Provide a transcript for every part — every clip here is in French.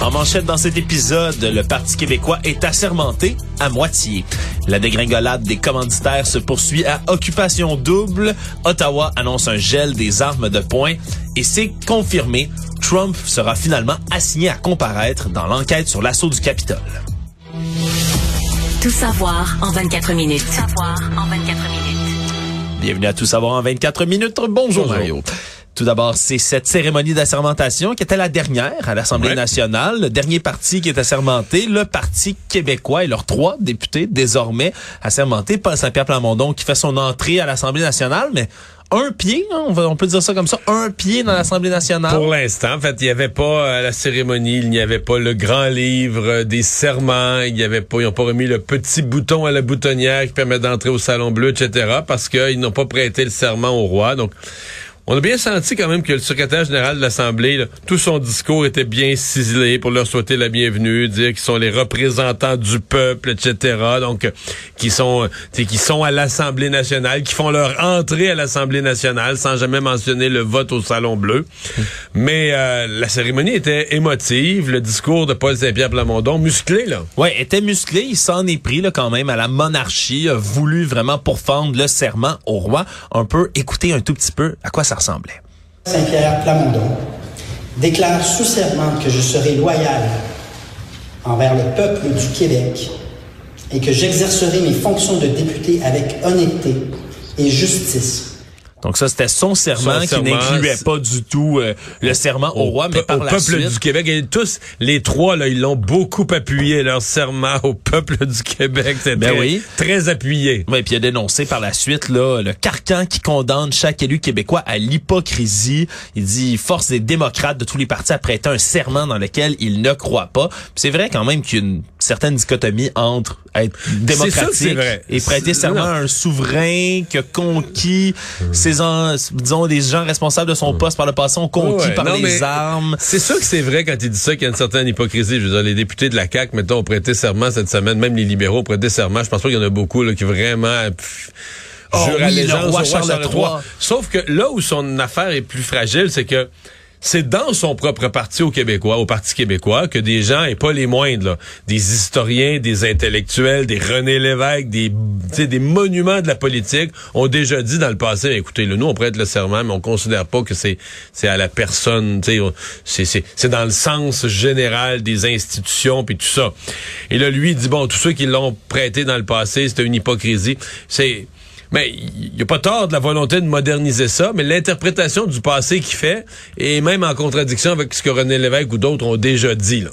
En manchette dans cet épisode, le Parti québécois est assermenté à moitié. La dégringolade des commanditaires se poursuit à occupation double. Ottawa annonce un gel des armes de poing et c'est confirmé. Trump sera finalement assigné à comparaître dans l'enquête sur l'assaut du Capitole. Tout savoir en 24 minutes. Tout savoir en 24 minutes. Bienvenue à Tout savoir en 24 minutes. Bonjour, Mario. Tout d'abord, c'est cette cérémonie d'assermentation qui était la dernière à l'Assemblée Ouais. nationale. Le dernier parti qui est assermenté, le Parti québécois et leurs trois députés désormais assermentés. Paul Saint-Pierre Plamondon qui fait son entrée à l'Assemblée nationale, mais un pied, hein, on, va- on peut dire ça comme ça, un pied dans l'Assemblée nationale. Pour l'instant, en fait, il n'y avait pas à la cérémonie, il n'y avait pas le grand livre euh, des serments, il n'y avait pas, ils n'ont pas remis le petit bouton à la boutonnière qui permet d'entrer au salon bleu, etc., parce qu'ils n'ont pas prêté le serment au roi. Donc, on a bien senti quand même que le secrétaire général de l'Assemblée, tout son discours était bien ciselé pour leur souhaiter la bienvenue, dire qu'ils sont les représentants du peuple, etc. Donc, euh, qui sont, euh, qui sont à l'Assemblée nationale, qui font leur entrée à l'Assemblée nationale sans jamais mentionner le vote au Salon Bleu. Mais euh, la cérémonie était émotive, le discours de Paul Saint-Pierre Plamondon, musclé, là. Ouais, était musclé, il s'en est pris là, quand même à la monarchie, a voulu vraiment pourfendre le serment au roi. Un peu, écouter un tout petit peu à quoi ça Saint-Pierre Plamondon déclare sous que je serai loyal envers le peuple du Québec et que j'exercerai mes fonctions de député avec honnêteté et justice. Donc ça, c'était son serment Son qui serment, n'incluait pas du tout euh, le serment au, roi, mais par au la peuple suite... du Québec. Et tous, les trois, là, ils l'ont beaucoup appuyé, leur serment au peuple du Québec. C'était Ben très, oui. très appuyé. Ouais, puis il a dénoncé par la suite là, le carcan qui condamne chaque élu québécois à l'hypocrisie. Il dit force les démocrates de tous les partis à prêter un serment dans lequel ils ne croient pas. Puis C'est vrai quand même qu'il y a une certaine dichotomie entre être que démocratique c'est vrai. et prêter C'est- serment non. à un souverain qui a conquis ses en- disons des gens responsables de son poste par le passé ont conquis Ouais, par non, les armes. C'est sûr que c'est vrai quand il dit ça qu'il y a une certaine hypocrisie. Je veux dire, les députés de la CAQ, mettons, ont prêté serment cette semaine, même les libéraux ont prêté serment. Je pense pas qu'il y en a beaucoup là, qui vraiment pff, Oh jurent oui, le allégeance roi Charles III. Sauf que là où son affaire est plus fragile, c'est que c'est dans son propre parti au Québécois, au Parti québécois, que des gens, et pas les moindres, des historiens, des intellectuels, des René Lévesque, des, des monuments de la politique, ont déjà dit dans le passé, écoutez, nous, on prête le serment, mais on considère pas que c'est c'est à la personne, c'est dans le sens général des institutions puis tout ça. Et là, lui, il dit bon, tous ceux qui l'ont prêté dans le passé, c'était une hypocrisie. C'est mais il n'y a pas tort de la volonté de moderniser ça, mais l'interprétation du passé qu'il fait est même en contradiction avec ce que René Lévesque ou d'autres ont déjà dit. Là.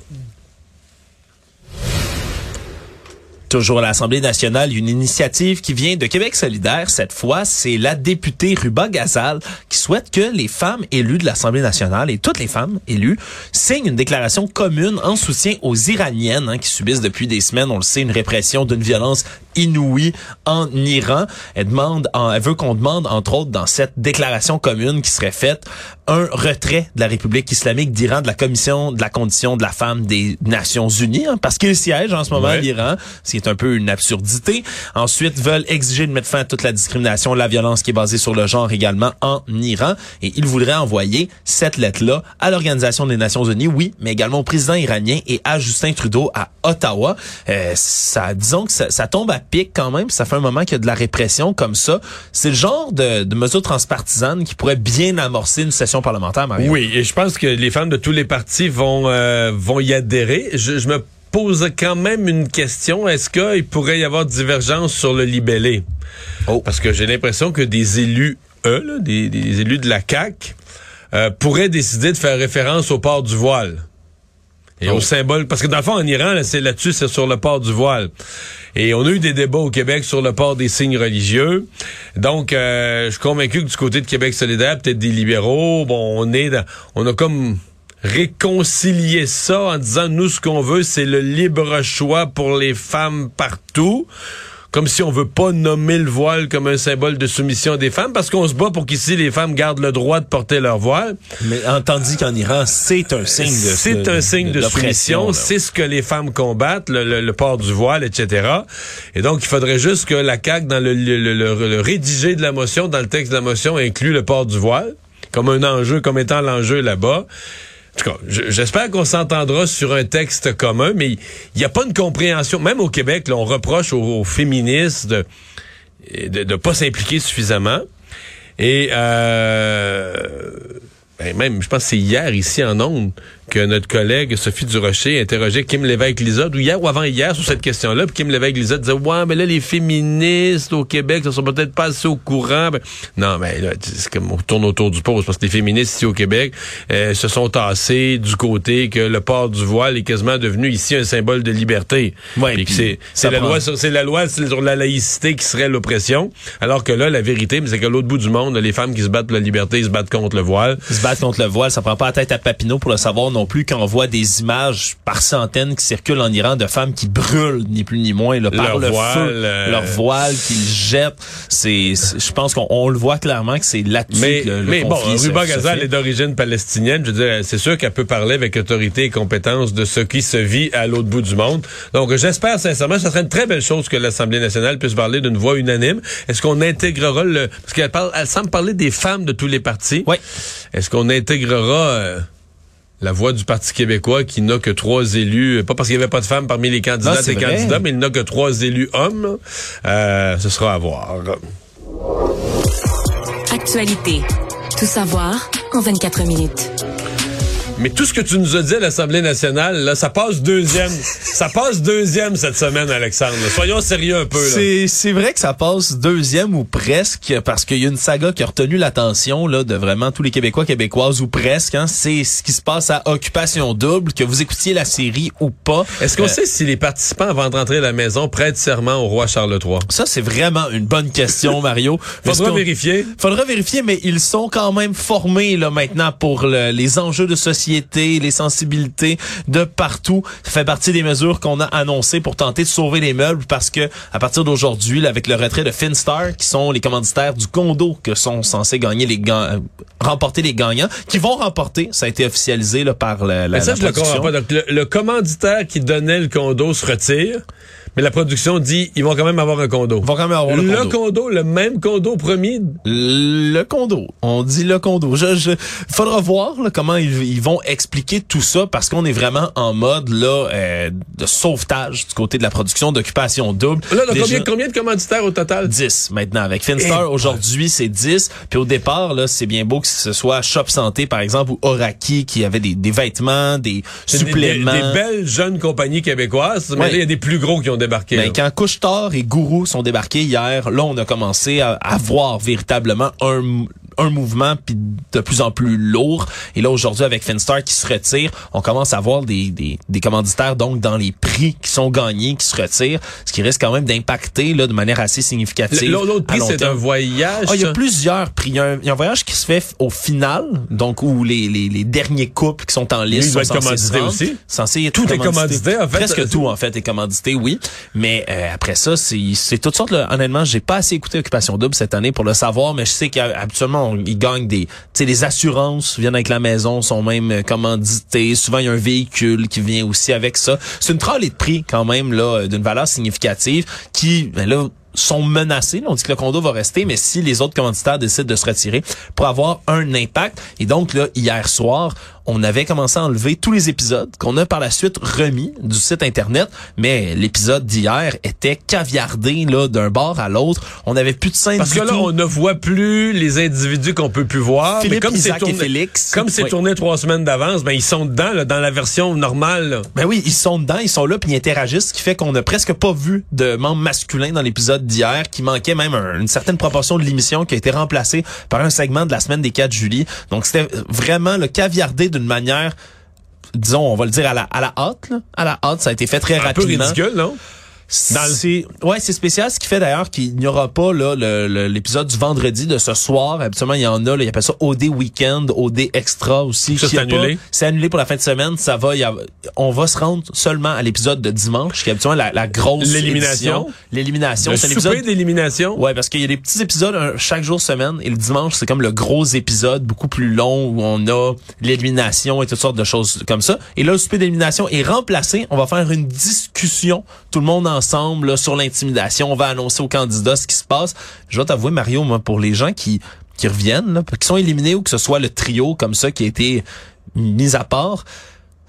Toujours à l'Assemblée nationale, une initiative qui vient de Québec solidaire. Cette fois, c'est la députée Ruba Gazal qui souhaite que les femmes élues de l'Assemblée nationale et toutes les femmes élues signent une déclaration commune en soutien aux Iraniennes hein, qui subissent depuis des semaines, on le sait, une répression d'une violence inouïe en Iran. Elle demande, elle veut qu'on demande, entre autres, dans cette déclaration commune qui serait faite, un retrait de la République islamique d'Iran de la Commission de la condition de la femme des Nations Unies, hein, parce qu'il siège en ce moment Ouais. l'Iran, ce qui est un peu une absurdité. Ensuite, veulent exiger de mettre fin à toute la discrimination, la violence qui est basée sur le genre également en Iran. Et ils voudraient envoyer cette lettre-là à l'Organisation des Nations Unies, oui, mais également au président iranien et à Justin Trudeau à Ottawa. Euh, ça, disons que ça, ça tombe à pic quand même. Ça fait un moment qu'il y a de la répression comme ça. C'est le genre de, de mesure transpartisane qui pourrait bien amorcer une session parlementaire, Mario. Oui, et je pense que les femmes de tous les partis vont euh, vont y adhérer. Je, je me pose quand même une question. Est-ce qu'il pourrait y avoir divergence sur le libellé? Oh. Parce que j'ai l'impression que des élus, eux, là, des, des élus de la CAQ, euh, pourraient décider de faire référence au port du voile. Et Oh. au symbole, parce que dans le fond, en Iran, là, c'est là-dessus, c'est sur le port du voile. Et on a eu des débats au Québec sur le port des signes religieux. Donc, euh, je suis convaincu que du côté de Québec solidaire, peut-être des libéraux, bon, on est dans, on a comme réconcilié ça en disant, nous, ce qu'on veut, c'est le libre choix pour les femmes partout comme si on veut pas nommer le voile comme un symbole de soumission des femmes, parce qu'on se bat pour qu'ici les femmes gardent le droit de porter leur voile. Mais en- tandis qu'en Iran, c'est un signe de C'est un signe de soumission, c'est ce que les femmes combattent, le, le- le port du voile, etc. Et donc, il faudrait juste que la CAQ, dans le, le, rédigé de la motion, dans le texte de la motion, inclut le port du voile comme un enjeu, comme étant l'enjeu là-bas. Tout cas, je- j'espère qu'on s'entendra sur un texte commun, mais il n'y a pas une compréhension. Même au Québec, là, on reproche aux, féministes de de ne pas s'impliquer suffisamment. Et euh, ben même, je pense que c'est hier ici en Onde que notre collègue Sophie Durocher interrogeait Kim Lévesque-Lizotte, ou hier ou avant-hier, sur cette question-là. Puis Kim Lévesque-Lizotte disait, ouais, mais là, les féministes au Québec ne sont peut-être pas assez au courant. Ben, non, mais là, c'est comme on tourne autour du pot, parce que les féministes ici au Québec euh, se sont tassés du côté que le port du voile est quasiment devenu ici un symbole de liberté. Ouais, Puis que puis c'est ça c'est la loi sur- c'est la loi sur la laïcité qui serait l'oppression. Alors que là, la vérité, mais c'est qu'à l'autre bout du monde, les femmes qui se battent pour la liberté, ils se battent contre le voile. se battre contre le voile, ça prend pas la tête à Papineau pour le savoir non plus quand on voit des images par centaines qui circulent en Iran de femmes qui brûlent ni plus ni moins là, par Leur le voile, feu, euh, leur voile qu'ils jettent. C'est, je pense qu'on on le voit clairement que c'est là-dessus Mais, que le, mais bon, Ruba fait. est d'origine palestinienne. Je veux dire, c'est sûr qu'elle peut parler avec autorité et compétence de ce qui se vit à l'autre bout du monde. Donc, j'espère sincèrement, ce serait une très belle chose que l'Assemblée nationale puisse parler d'une voix unanime. Est-ce qu'on intégrera le... Parce qu'elle parle, elle semble parler des femmes de tous les partis. Oui. Est-ce qu'on intégrera... euh, la voix du Parti québécois qui n'a que trois élus, pas parce qu'il n'y avait pas de femmes parmi les candidats et candidats, mais il n'a que trois élus hommes. Euh, ce sera à voir. Actualité. Tout savoir en 24 minutes. Mais tout ce que tu nous as dit à l'Assemblée nationale, là, ça passe deuxième. ça passe deuxième cette semaine, Alexandre. Soyons sérieux un peu. C'est, c'est vrai que ça passe deuxième ou presque parce qu'il y a une saga qui a retenu l'attention là de vraiment tous les Québécois, Québécoises ou presque. Hein, c'est ce qui se passe à Occupation Double, que vous écoutiez la série ou pas. Est-ce qu'on Euh, sait si les participants, avant de rentrer à la maison, prêtent serment au roi Charles III? Ça, c'est vraiment une bonne question, Mario. Faudra vérifier. Faudra vérifier, mais ils sont quand même formés là maintenant pour le- les enjeux de société, les sensibilités de partout. Ça fait partie des mesures qu'on a annoncées pour tenter de sauver les meubles parce que à partir d'aujourd'hui, avec le retrait de Finstar, qui sont les commanditaires du condo que sont censés gagner les ga- euh, remporter les gagnants, qui vont remporter, ça a été officialisé là, par la, la, Mais ça, la je le comprends pas. Donc, le, le commanditaire qui donnait le condo se retire, mais la production dit ils vont quand même avoir un condo. Ils vont quand même avoir le, le condo. condo, le même condo promis? Le condo. On dit le condo. Je, je, faudra voir là, comment ils, ils vont expliquer tout ça parce qu'on est vraiment en mode là euh, de sauvetage du côté de la production d'occupation double. Là, Déjà- combien, combien de commanditaires au total? 10 maintenant avec Finstar Eh, aujourd'hui c'est 10 puis au départ là c'est bien beau que ce soit Shop Santé par exemple ou Oraki qui avait des, des vêtements des des- suppléments Des, des belles jeunes compagnies québécoises, mais là, il y a des plus gros qui ont débarqué. Ben, quand Couche-Tard et Gourou sont débarqués hier, là, on a commencé à, à voir véritablement un, un mouvement puis de plus en plus lourd. Et là, aujourd'hui, avec Finstar qui se retire, on commence à voir des, des, des commanditaires, donc, dans les prix qui sont gagnés, qui se retirent, ce qui risque quand même d'impacter, là, de manière assez significative. L'autre prix, c'est un voyage. Ah, il y a plusieurs prix. Il y, a un, il y a un voyage qui se fait au final, donc où les, les, les derniers couples qui sont en liste doit sont être censés aussi? Censé être Tout est commandité, en fait. Presque tout, en fait, est commandité, oui. Mais euh, après ça, c'est c'est toutes sortes. Là, honnêtement, j'ai pas assez écouté Occupation Double cette année pour le savoir, mais je sais qu'habituellement, on- ils gagnent des... Les assurances viennent avec la maison, sont même euh, commandités. Souvent, il y a un véhicule qui vient aussi avec ça. C'est une tralée de prix, quand même, là, euh, d'une valeur significative qui, ben là, sont menacés. On dit que le condo va rester, mais si les autres commanditaires décident de se retirer pour avoir un impact. Et donc, là, hier soir, on avait commencé à enlever tous les épisodes qu'on a par la suite remis du site Internet. Mais l'épisode d'hier était caviardé là d'un bord à l'autre. On n'avait plus de scène Parce du que là, tout. on ne voit plus les individus qu'on peut plus voir. Philippe, mais comme c'est Isaac et tourné, Félix. comme c'est Oui. tourné trois semaines d'avance, ben ils sont dedans, là, dans la version normale. là. Ben oui, ils sont dedans, ils sont là, puis ils interagissent, ce qui fait qu'on n'a presque pas vu de membres masculins dans l'épisode d'hier, qui manquait même un- une certaine proportion de l'émission qui a été remplacée par un segment de la semaine des 4 juillet. Donc c'était vraiment le caviardé d'une manière disons, on va le dire à la, à la hâte, là. À la hâte, ça a été fait très Un peu rapidement. ridicule, non? C'est ouais, c'est spécial. Ce qui fait d'ailleurs qu'il n'y aura pas là l'épisode du vendredi de ce soir. Habituellement, il y en a. Là, ils appellent ça OD Weekend, OD Extra aussi. Ça, c'est annulé? C'est annulé pour la fin de semaine. Ça va. il y a- on va se rendre seulement à l'épisode de dimanche, qui est habituellement la, la grosse L'élimination? L'élimination. Le C'est souper d'élimination. Ouais, parce qu'il y a des petits épisodes chaque jour semaine et le dimanche c'est comme le gros épisode beaucoup plus long où on a l'élimination et toutes sortes de choses comme ça. Et là le souper d'élimination est remplacé. On va faire une discussion tout le monde ensemble là, sur l'intimidation. On va annoncer aux candidats ce qui se passe. Je vais t'avouer Mario, moi pour les gens qui qui reviennent, là, qui sont éliminés ou que ce soit le trio comme ça qui a été mis à part.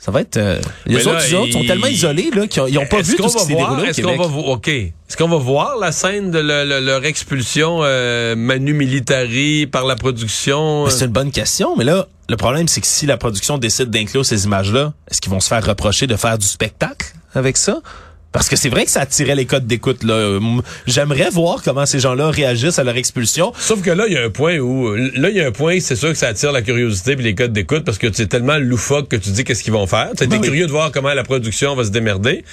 Ça va être. euh, les là, autres, les autres sont tellement isolés là qu'ils ont, ils ont pas vu qu'on tout ce qui va s'est voir- déroulé Est-ce qu'on va vo- OK. Est-ce qu'on va voir la scène de le- le- leur expulsion euh, manu militari par la production? Ben, c'est une bonne question, mais là, le problème, c'est que si la production décide d'inclure ces images-là, est-ce qu'ils vont se faire reprocher de faire du spectacle avec ça? Parce que c'est vrai que ça attirait les codes d'écoute. là. J'aimerais voir comment ces gens-là réagissent à leur expulsion. Sauf que là, il y a un point où, là, il y a un point, c'est sûr que ça attire la curiosité puis les codes d'écoute parce que c'est tellement loufoque que tu dis qu'est-ce qu'ils vont faire. Tu es Ben oui. curieux de voir comment la production va se démerder.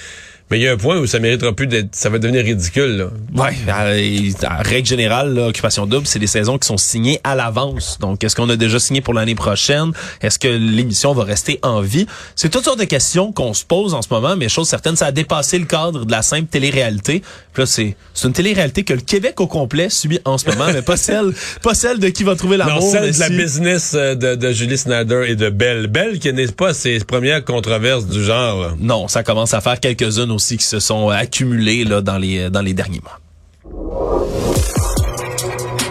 Mais il y a un point où ça méritera plus d'être, ça va devenir ridicule, là. Ouais, euh, en règle générale, là, Occupation Double, c'est des saisons qui sont signées à l'avance. Donc, est-ce qu'on a déjà signé pour l'année prochaine? Est-ce que l'émission va rester en vie? C'est toutes sortes de questions qu'on se pose en ce moment, mais chose certaine, ça a dépassé le cadre de la simple télé-réalité. Puis là, c'est, c'est une télé-réalité que le Québec au complet subit en ce moment, mais pas celle, pas celle de qui va trouver Non, l'amour. celle mais de la si- business euh, de, de Julie Snyder et de Belle. Belle qui n'est pas ses premières controverses du genre. Non, ça commence à faire quelques-unes aussi qui se sont accumulées là, dans, les, dans les derniers mois.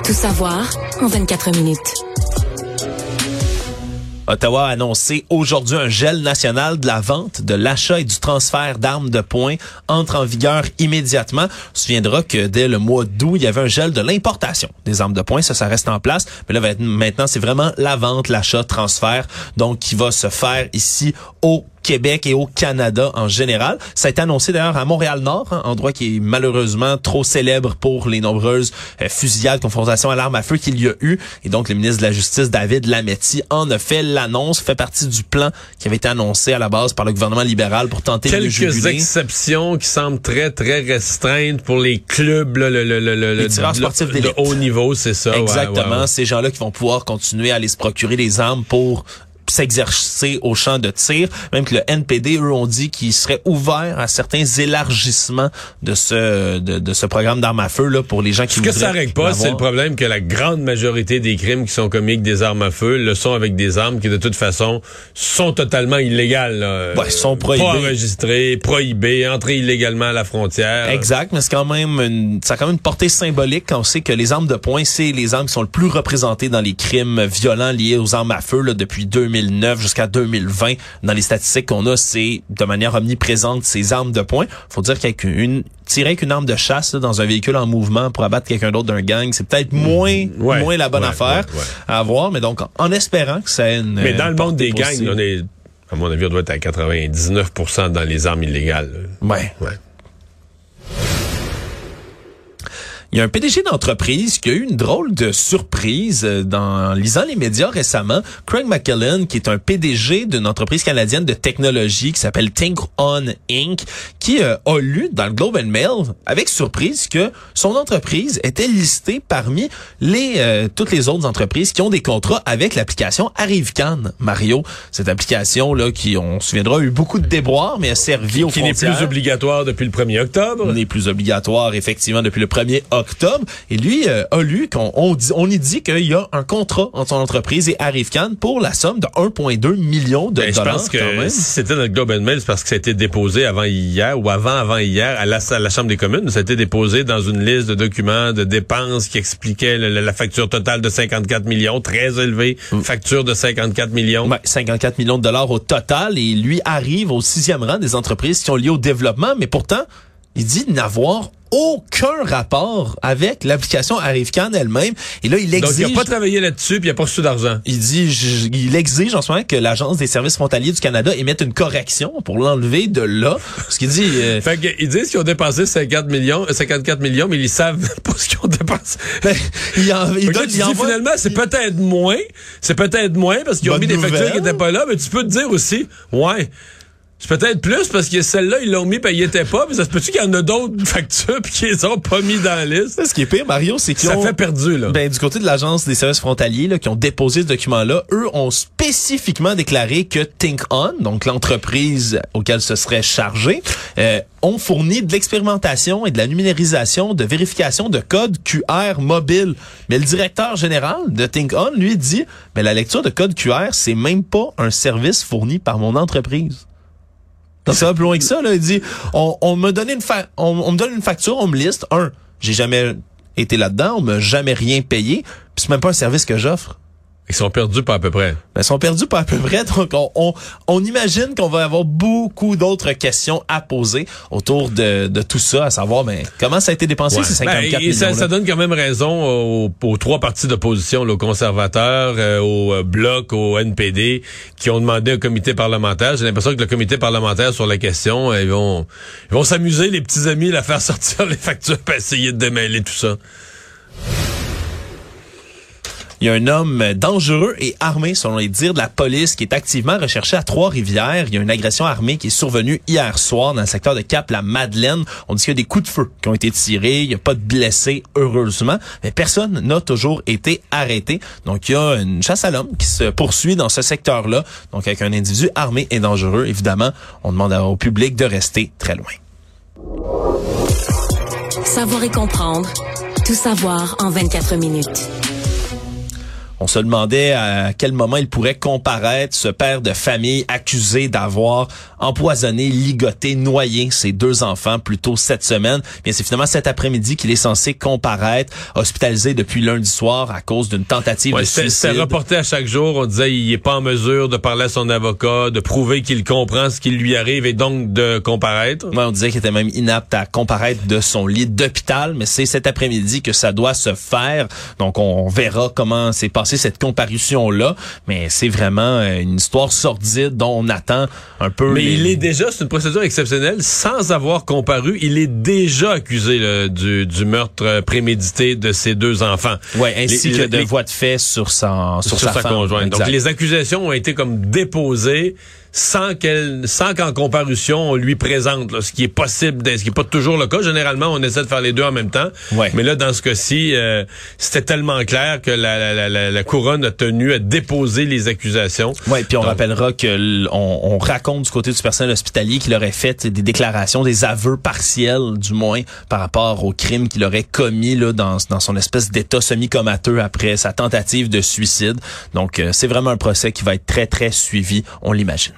Tout savoir en 24 minutes. Ottawa a annoncé aujourd'hui un gel national de la vente, de l'achat et du transfert d'armes de poing entre en vigueur immédiatement. On se souviendra que dès le mois d'août, il y avait un gel de l'importation des armes de poing. Ça, ça reste en place. Mais là, maintenant, c'est vraiment la vente, l'achat, transfert, donc qui va se faire ici au Québec et au Canada en général. Ça a été annoncé d'ailleurs à Montréal-Nord, hein, endroit qui est malheureusement trop célèbre pour les nombreuses euh, fusillades, confrontations à l'arme à feu qu'il y a eu. Et donc, le ministre de la Justice, David Lametti, en a fait l'annonce, fait partie du plan qui avait été annoncé à la base par le gouvernement libéral pour tenter de le Quelques exceptions qui semblent très, très restreintes pour les clubs, là, le, le, le, le- Les tireurs le- sportifs de haut niveau, c'est ça. ouais, Exactement, ouais, ouais. ces gens-là qui vont pouvoir continuer à aller se procurer des armes pour s'exercer au champ de tir. Même que le NPD, eux, ont dit qu'ils seraient ouverts à certains élargissements de ce de, de ce programme d'armes à feu là pour les gens qui Ce que ça règle pas, c'est le problème que la grande majorité des crimes qui sont commis avec des armes à feu le sont avec des armes qui, de toute façon, sont totalement illégales. là. Ouais, sont prohibées. Pas enregistrées, prohibées, entrées illégalement à la frontière. Exact, mais c'est quand même une, ça a quand même une portée symbolique quand on sait que les armes de poing, c'est les armes qui sont le plus représentées dans les crimes violents liés aux armes à feu là, depuis 2009 jusqu'à 2020. Dans les statistiques qu'on a, c'est de manière omniprésente ces armes de poing. Faut dire qu'avec une tirer avec une arme de chasse là, dans un véhicule en mouvement pour abattre quelqu'un d'autre d'un gang, c'est peut-être moins Ouais, moins la bonne ouais, affaire ouais, à avoir, mais donc en espérant que ça ait une Mais dans euh, le monde des gangs, on est, à mon avis, on doit être à 99% dans les armes illégales. là. Ouais. Ouais. Il y a un PDG d'entreprise qui a eu une drôle de surprise euh, dans en lisant les médias récemment. Craig McKellen, qui est un PDG d'une entreprise canadienne de technologie qui s'appelle Think On Inc., qui euh, a lu dans le Globe and Mail avec surprise que son entreprise était listée parmi les euh, toutes les autres entreprises qui ont des contrats avec l'application Arrivecan. Mario, cette application là qui on se souviendra a eu beaucoup de déboires mais a servi aux Qui n'est plus obligatoire depuis le 1er octobre. n'est plus obligatoire effectivement depuis le 1er octobre. Et lui euh, a lu qu'on on, on y dit qu'il y a un contrat entre son entreprise et Arrivecan pour la somme de 1,2 million de Ben, je dollars. pense que quand même. si c'était dans le Globe and Mail, c'est parce que ça a été déposé avant hier ou avant avant hier à la, à la Chambre des communes. Ça a été déposé dans une liste de documents de dépenses qui expliquait le- la facture totale de 54 millions, très élevée, facture de 54 millions. Ouais, 54 millions de dollars au total et lui arrive au sixième rang des entreprises qui sont liées au développement, mais pourtant, il dit n'avoir aucun rapport avec l'application Arrivecan elle-même. Et là, il Donc, exige... il n'a pas travaillé là-dessus, puis il n'a pas reçu d'argent. Il dit, je- il exige en ce moment que l'Agence des services frontaliers du Canada émette une correction pour l'enlever de là. Parce qu'il dit, euh, Fait qu'ils disent qu'ils ont dépensé 50 millions, euh, 54 millions, mais ils savent pas ce qu'ils ont dépensé. ben, il, en, il là, donne, tu il dis, envoie- finalement, c'est peut-être moins. C'est peut-être moins parce qu'ils ont mis des factures qui n'étaient pas là, mais tu peux te dire aussi, ouais, C'est peut-être plus parce que celle-là, ils l'ont mis puis ils étaient pas. Mais ça se peut-tu qu'il y en a d'autres factures puis qu'ils ont pas mis dans la liste? Ce qui est pire, Mario, c'est qu'ils Ça ont... fait perdu, là. Ben, du côté de l'agence des services frontaliers là, qui ont déposé ce document-là, eux ont spécifiquement déclaré que Think On, donc l'entreprise auquel ce serait chargé, euh, ont fourni de l'expérimentation et de la numérisation de vérification de code QR mobile. Mais le directeur général de Think On, lui, dit, mais la lecture de code QR, c'est même pas un service fourni par mon entreprise. Donc, ça va plus loin que ça, là. Il dit, on, on me donne une fa- on, on me donne une facture, on me liste. Un, j'ai jamais été là-dedans, on m'a jamais rien payé, puis c'est même pas un service que j'offre. Ils sont perdus pas à peu près. Ben, ils sont perdus pas à peu près, donc on, on, on imagine qu'on va avoir beaucoup d'autres questions à poser autour de, de tout ça, à savoir, ben, comment ça a été dépensé, Ouais. ces 54 Ben, et ça, millions ça donne quand même raison aux, aux trois partis d'opposition, aux conservateurs, euh, au euh, Bloc, au NPD, qui ont demandé un comité parlementaire. J'ai l'impression que le comité parlementaire sur la question, euh, ils vont ils vont s'amuser, les petits amis, à faire sortir les factures pour essayer de démêler tout ça. Il y a un homme dangereux et armé, selon les dires de la police, qui est activement recherché à Trois-Rivières. Il y a une agression armée qui est survenue hier soir dans le secteur de Cap-la-Madeleine. On dit qu'il y a des coups de feu qui ont été tirés. Il n'y a pas de blessés, heureusement. Mais personne n'a toujours été arrêté. Donc, il y a une chasse à l'homme qui se poursuit dans ce secteur-là. Donc, avec un individu armé et dangereux, évidemment, on demande au public de rester très loin. Savoir et comprendre. Tout savoir en 24 minutes. On se demandait à quel moment il pourrait comparaître ce père de famille accusé d'avoir empoisonné, ligoté, noyé ses deux enfants plus tôt cette semaine. Bien, c'est finalement cet après-midi qu'il est censé comparaître, hospitalisé depuis lundi soir à cause d'une tentative Ouais, de suicide. c'était reporté à chaque jour. On disait il est pas en mesure de parler à son avocat, de prouver qu'il comprend ce qui lui arrive et donc de comparaître. Ouais, on disait qu'il était même inapte à comparaître de son lit d'hôpital, mais c'est cet après-midi que ça doit se faire. Donc, on verra comment s'est passée cette comparution-là. Mais c'est vraiment euh, une histoire sordide dont on attend un peu... Mais les- il est déjà, c'est une procédure exceptionnelle, sans avoir comparu, il est déjà accusé là, du, du meurtre prémédité de ses deux enfants. Ouais, ainsi Les- que de les- voies de fait sur sa, sur, sur, sa, femme. conjointe. Exact. Donc les accusations ont été comme déposées sans qu'elle, sans qu'en comparution on lui présente là, ce qui est possible, ce qui est pas toujours le cas. Généralement, on essaie de faire les deux en même temps. Ouais. Mais là, dans ce cas-ci, euh, c'était tellement clair que la, la, la- la, couronne a tenu à déposer les accusations. Ouais, puis on Donc- rappellera que on, on raconte du côté du personnel hospitalier qu'il aurait fait des déclarations, des aveux partiels du moins par rapport au crime qu'il aurait commis là dans, dans son espèce d'état semi-comateux après sa tentative de suicide. Donc euh, c'est vraiment un procès qui va être très très suivi, on l'imagine.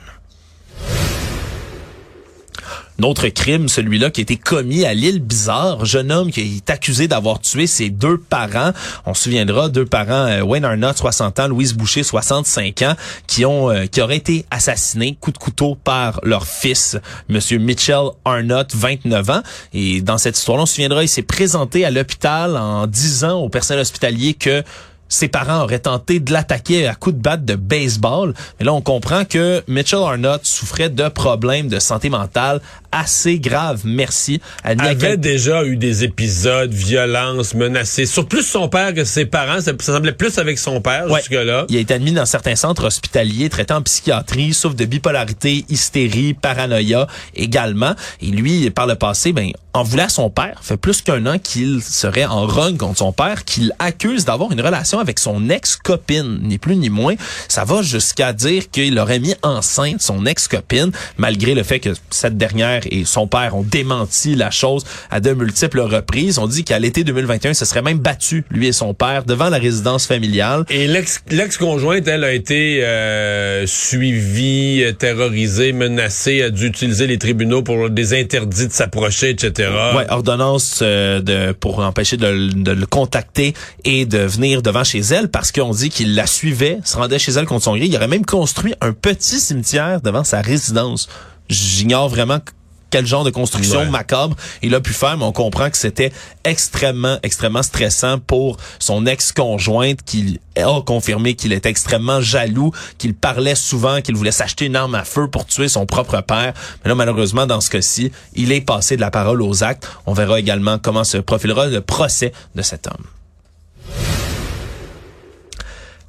Autre crime, celui-là qui a été commis à l'île Bizarre, jeune homme qui est accusé d'avoir tué ses deux parents. On se souviendra, deux parents, euh, Wayne Arnott, 60 ans, Louise Boucher, 65 ans, qui ont euh, qui auraient été assassinés coup de couteau par leur fils, Monsieur Mitchell Arnott, 29 ans. Et dans cette histoire-là, on se souviendra, il s'est présenté à l'hôpital en disant au personnel hospitalier que ses parents auraient tenté de l'attaquer à coups de batte de baseball. Mais là, on comprend que Mitchell Arnott souffrait de problèmes de santé mentale assez graves. Merci. À avait quel- déjà eu des épisodes, violence, menacés, sur plus son père que ses parents. Ça, ça semblait plus avec son père Ouais. jusque-là. Il a été admis dans certains centres hospitaliers traitant en psychiatrie, souffre de bipolarité, hystérie, paranoïa également. Et lui, par le passé, ben, en voulait à son père. fait plus qu'un an qu'il serait en run contre son père, qu'il accuse d'avoir une relation avec son ex-copine, ni plus ni moins. Ça va jusqu'à dire qu'il aurait mis enceinte son ex-copine, malgré le fait que cette dernière et son père ont démenti la chose à de multiples reprises. On dit qu'à l'été 2021, ce serait même battu, lui et son père, devant la résidence familiale. Et l'ex- l'ex-conjointe, elle, a été euh, suivie, euh, terrorisée, menacée, a dû utiliser les tribunaux pour des interdits de s'approcher, etc. Ouais, ordonnance euh, de pour empêcher de, le- de le contacter et de venir devant chez elle parce qu'on dit qu'il la suivait, se rendait chez elle contre son gré. Il aurait même construit un petit cimetière devant sa résidence. J'ignore vraiment quel genre de construction Ouais. macabre il a pu faire, mais on comprend que c'était extrêmement, extrêmement stressant pour son ex-conjointe qui a confirmé qu'il était extrêmement jaloux, qu'il parlait souvent, qu'il voulait s'acheter une arme à feu pour tuer son propre père. Mais là, malheureusement, dans ce cas-ci, il est passé de la parole aux actes. On verra également comment se profilera le procès de cet homme.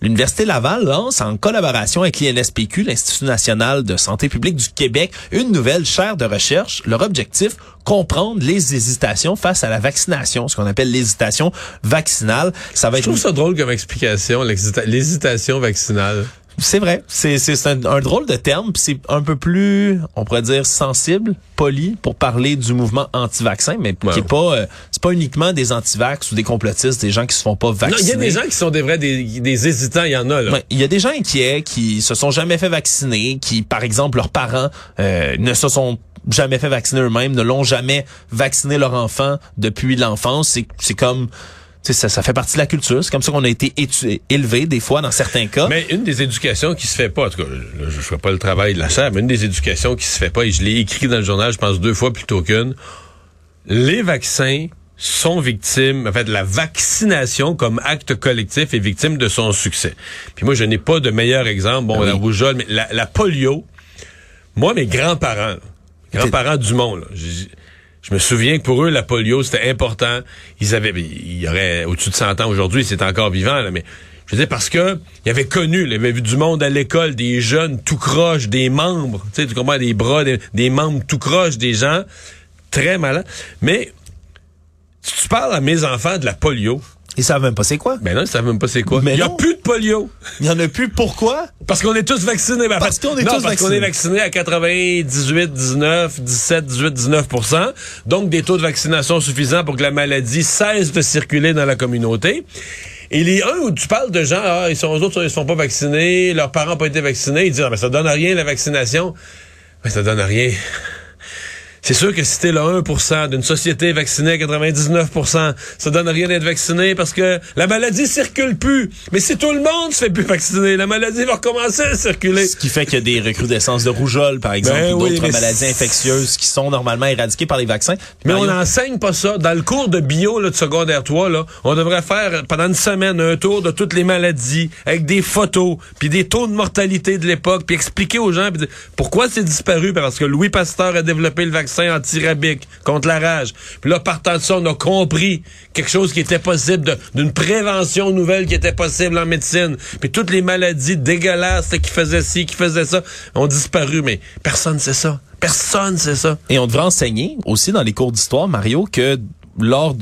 L'Université Laval lance, en collaboration avec l'INSPQ, l'Institut national de santé publique du Québec, une nouvelle chaire de recherche. Leur objectif, comprendre les hésitations face à la vaccination, ce qu'on appelle l'hésitation vaccinale. Ça va Je trouve ça drôle comme explication, l'hésitation vaccinale. C'est vrai. C'est un, un, drôle de terme, c'est un peu plus, on pourrait dire, sensible, poli, pour parler du mouvement anti-vaccin, mais qui est pas, euh, c'est pas uniquement des anti-vax ou des complotistes, des gens qui se font pas vacciner. il y a des gens qui sont des vrais, des, des hésitants, il y en a là. Il y a des gens inquiets qui se sont jamais fait vacciner, qui, par exemple, leurs parents euh, ne se sont jamais fait vacciner eux-mêmes, ne l'ont jamais vacciné leur enfant depuis l'enfance. C'est, c'est comme ça, ça fait partie de la culture. C'est comme ça qu'on a été élevé des fois dans certains cas. Mais une des éducations qui se fait pas, en tout cas, je, ne fais pas le travail de la chaire, mais une des éducations qui se fait pas, et je l'ai écrit dans le journal, je pense deux fois plutôt qu'une, les vaccins sont victimes, en fait, la vaccination comme acte collectif est victime de son succès. Puis moi, je n'ai pas de meilleur exemple. Bon, la rougeole, mais la, polio, moi, mes grands-parents, grands-parents du monde, je me souviens que pour eux, la polio, c'était important. Ils avaient, il y aurait au-dessus de 100 ans aujourd'hui, c'est encore vivant, là, mais je veux dire, parce que il avait connu, il avait vu du monde à l'école, des jeunes tout croches, des membres, tu sais, tu comprends, des bras, des, membres tout croches, des gens très malins. Mais si tu parles à mes enfants de la polio, ils savent même pas c'est quoi. Ben non, ils savent même pas c'est quoi. Mais il y a plus de polio. Il y en a plus. Pourquoi? Parce qu'on est tous vaccinés. Ben, parce qu'on est tous parce qu'on est vaccinés à 98, 19, 17, 18, 19% Donc, des taux de vaccination suffisants pour que la maladie cesse de circuler dans la communauté. Et les uns où tu parles de gens, ah, ils sont, eux autres, ils sont pas vaccinés, leurs parents n'ont pas été vaccinés, ils disent, ah, mais ça donne rien la vaccination. Mais ça donne rien. C'est sûr que si t'es le 1% d'une société vaccinée à 99%, ça donne rien d'être vacciné parce que la maladie circule plus. Mais si tout le monde se fait plus vacciner, la maladie va recommencer à circuler. Ce qui fait qu'il y a des recrudescences de rougeole, par exemple, ben ou d'autres maladies infectieuses qui sont normalement éradiquées par les vaccins. Mais on n'enseigne pas ça. Dans le cours de bio là, de secondaire 3, là, on devrait faire pendant une semaine un tour de toutes les maladies avec des photos, puis des taux de mortalité de l'époque, puis expliquer aux gens pourquoi c'est disparu? Parce que Louis Pasteur a développé le vaccin antirabique contre la rage. Puis là, partant de ça, on a compris quelque chose qui était possible, d'une prévention nouvelle qui était possible en médecine. Puis toutes les maladies dégueulasses qui faisaient ci, qui faisaient ça, ont disparu. Mais personne ne sait ça. Personne sait ça. Et on devrait enseigner aussi dans les cours d'histoire, Mario, que lors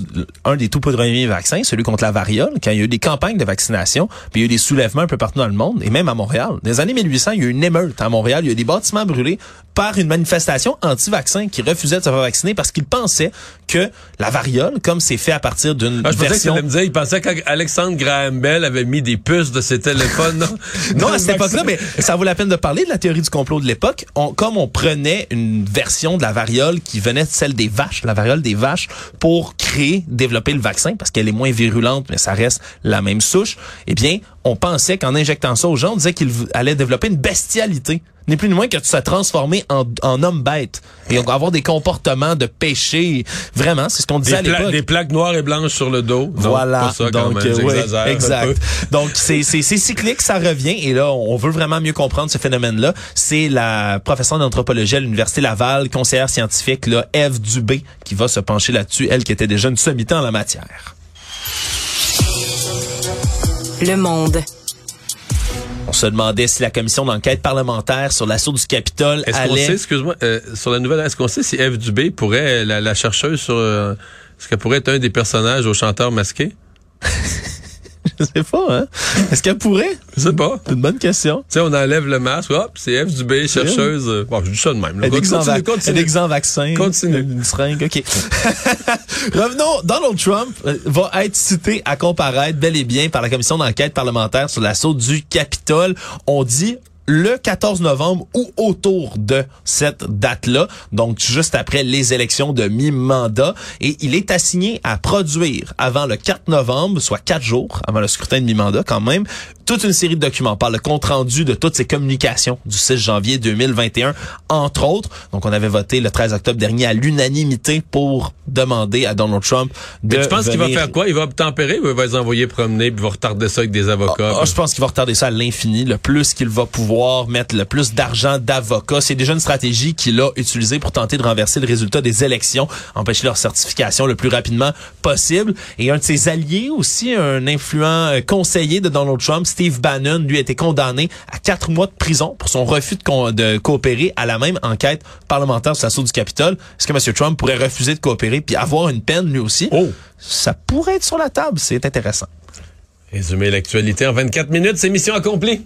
d'un des tout premiers vaccins, celui contre la variole, quand il y a eu des campagnes de vaccination, puis il y a eu des soulèvements un peu partout dans le monde, et même à Montréal. Dans les années 1800, il y a eu une émeute à Montréal. Il y a eu des bâtiments brûlés par une manifestation anti-vaccin qui refusait de se faire vacciner parce qu'ils pensaient que la variole, comme c'est fait à partir d'une ah, je version... Que me dire, il pensait qu'Alexandre Graham Bell avait mis des puces de ses téléphones, non? non, à cette époque-là, mais ça vaut la peine de parler de la théorie du complot de l'époque. comme on prenait une version de la variole qui venait de celle des vaches, la variole des vaches, pour créer, développer le vaccin, parce qu'elle est moins virulente, mais ça reste la même souche, eh bien, on pensait qu'en injectant ça aux gens, on disait qu'il allait développer une bestialité. N'est plus ni moins que de se transformer en, en homme bête et avoir des comportements de péché. Vraiment, c'est ce qu'on disait à l'époque. Des plaques noires et blanches sur le dos. Voilà. donc, euh, exact. donc, c'est cyclique, ça revient. Et là, on veut vraiment mieux comprendre ce phénomène-là. C'est la professeure d'anthropologie à l'Université Laval, conseillère scientifique, là, Eve Dubé, qui va se pencher là-dessus, elle qui était déjà une sommité en la matière. Le Monde. On se demandait si la commission d'enquête parlementaire sur l'assaut du Capitole est-ce allait... Qu'on sait, excuse-moi, euh, sur la nouvelle, est-ce qu'on sait si Eve Dubé pourrait, la, chercheuse sur... Euh, est-ce qu'elle pourrait être un des personnages au chanteur masqué? Je sais pas, hein? Est-ce qu'elle pourrait? Je sais pas. C'est une bonne question. Tu sais, on enlève le masque, hop, c'est F Dubé, chercheuse. Bon, je dis ça de même. Elle est en vaccin. Continue. Une seringue, OK. Revenons, Donald Trump euh, va être cité à comparaître bel et bien par la commission d'enquête parlementaire sur l'assaut du Capitole. On dit le 14 novembre ou autour de cette date-là, donc juste après les élections de mi-mandat, et il est assigné à produire avant le 4 novembre, soit quatre jours avant le scrutin de mi-mandat quand même, toute une série de documents par le compte-rendu de toutes ces communications du 6 janvier 2021, entre autres. Donc, on avait voté le 13 octobre dernier à l'unanimité pour demander à Donald Trump de Mais tu penses qu'il va faire quoi? Il va obtempérer ou il va les envoyer promener puis va retarder ça avec des avocats? Ah, je pense qu'il va retarder ça à l'infini, le plus qu'il va pouvoir mettre le plus d'argent d'avocats. C'est déjà une stratégie qu'il a utilisée pour tenter de renverser le résultat des élections, empêcher leur certification le plus rapidement possible. Et un de ses alliés aussi, un influent conseiller de Donald Trump, Steve Bannon, lui, a été condamné à quatre mois de prison pour son refus de, co- de coopérer à la même enquête parlementaire sur l'assaut du Capitole. Est-ce que M. Trump pourrait refuser de coopérer puis avoir une peine lui aussi? Oh! Ça pourrait être sur la table. C'est intéressant. Résumer l'actualité en 24 minutes, c'est mission accomplie.